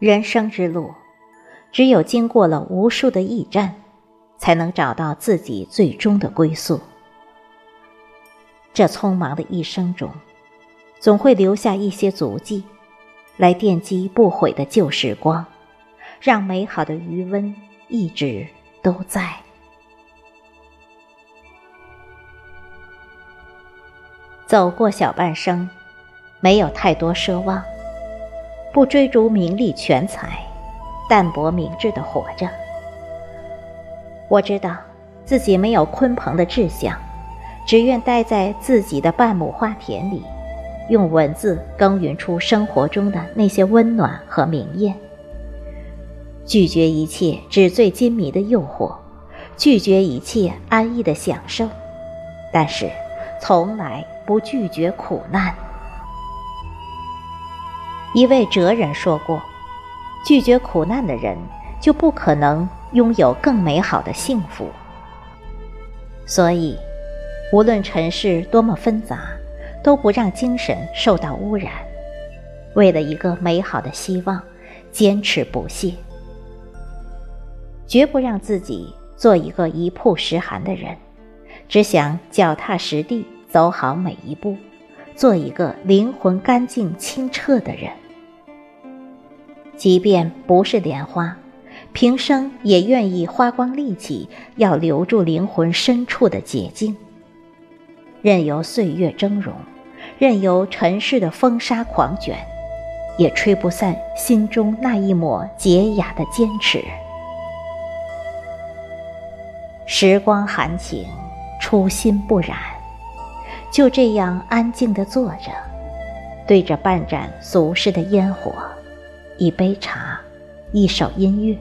人生之路，只有经过了无数的驿站，才能找到自己最终的归宿。这匆忙的一生中，总会留下一些足迹，来奠基不悔的旧时光，让美好的余温一直都在。走过小半生，没有太多奢望。不追逐名利权财，淡泊明志的活着。我知道自己没有鲲鹏的志向，只愿待在自己的半亩花田里，用文字耕耘出生活中的那些温暖和明艳。拒绝一切纸醉金迷的诱惑，拒绝一切安逸的享受，但是从来不拒绝苦难。一位哲人说过：“拒绝苦难的人，就不可能拥有更美好的幸福。”所以，无论尘世多么纷杂，都不让精神受到污染。为了一个美好的希望，坚持不懈，绝不让自己做一个一曝十寒的人，只想脚踏实地走好每一步。做一个灵魂干净清澈的人，即便不是莲花，平生也愿意花光力气，要留住灵魂深处的洁净。任由岁月峥嵘，任由尘世的风沙狂卷，也吹不散心中那一抹洁雅的坚持。时光含情，初心不染。就这样安静地坐着，对着半盏俗世的烟火，一杯茶，一首音乐。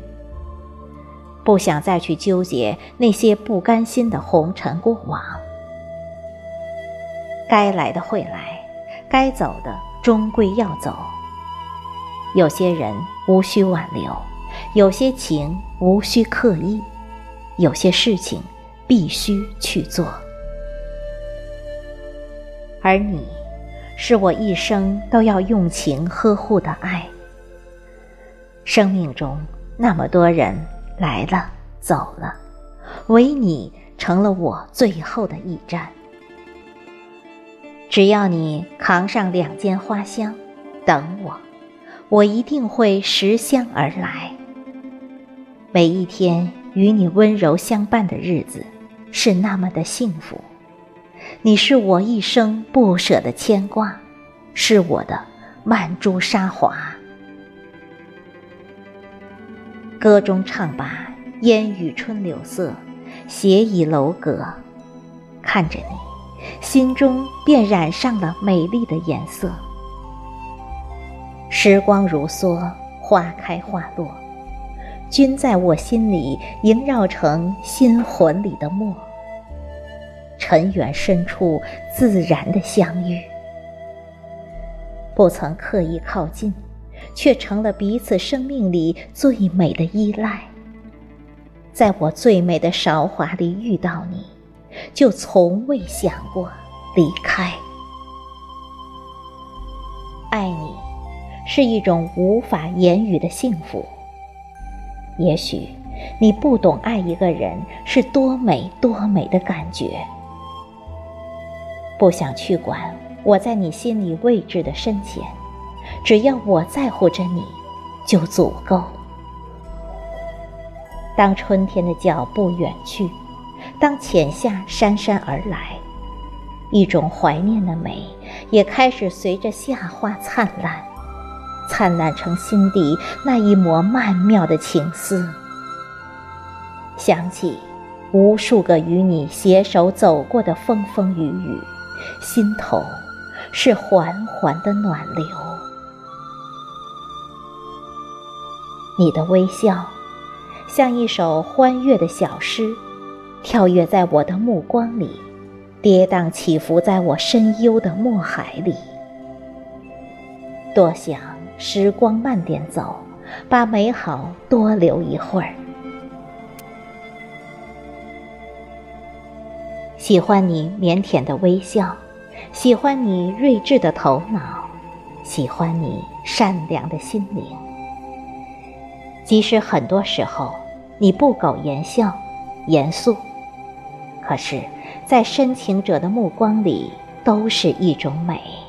不想再去纠结那些不甘心的红尘过往。该来的会来，该走的终归要走。有些人无需挽留，有些情无需刻意，有些事情必须去做。而你，是我一生都要用情呵护的爱。生命中那么多人来了走了，唯你成了我最后的驿站。只要你扛上两间花香，等我，我一定会拾香而来。每一天与你温柔相伴的日子，是那么的幸福。你是我一生不舍的牵挂，是我的曼珠沙华。歌中唱罢烟雨春柳色，斜倚楼阁，看着你，心中便染上了美丽的颜色。时光如梭，花开花落，君在我心里萦绕成心魂里的墨。尘缘深处，自然的相遇，不曾刻意靠近，却成了彼此生命里最美的依赖。在我最美的韶华里遇到你，就从未想过离开。爱你，是一种无法言语的幸福。也许你不懂爱一个人是多美多美的感觉。不想去管我在你心里位置的深浅，只要我在乎着你，就足够。当春天的脚步远去，当浅夏姗姗而来，一种怀念的美也开始随着夏花灿烂，灿烂成心底那一抹曼妙的情思。想起无数个与你携手走过的风风雨雨。心头是缓缓的暖流，你的微笑像一首欢悦的小诗，跳跃在我的目光里，跌宕起伏在我深幽的墨海里。多想时光慢点走把美好多留一会儿。喜欢你腼腆的微笑喜欢你睿智的头脑喜欢你善良的心灵。即使很多时候你不苟言笑严肃可是在深情者的目光里都是一种美。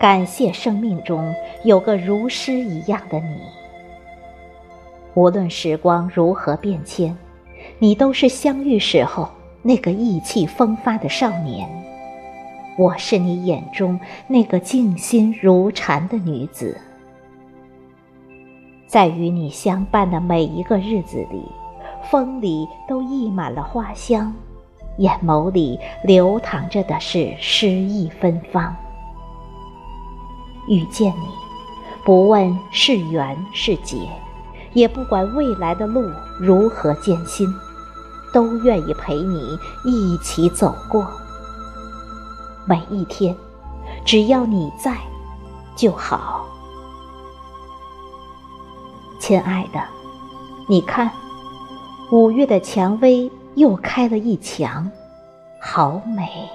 感谢生命中有个如诗一样的你。无论时光如何变迁，你都是相遇时候那个意气风发的少年，我是你眼中那个静心如禅的女子。在与你相伴的每一个日子里，风里都溢满了花香，眼眸里流淌着的是诗意芬芳。遇见你，不问是缘是劫，也不管未来的路如何艰辛，都愿意陪你一起走过。每一天，只要你在，就好。亲爱的，你看，五月的蔷薇又开了一墙，好美。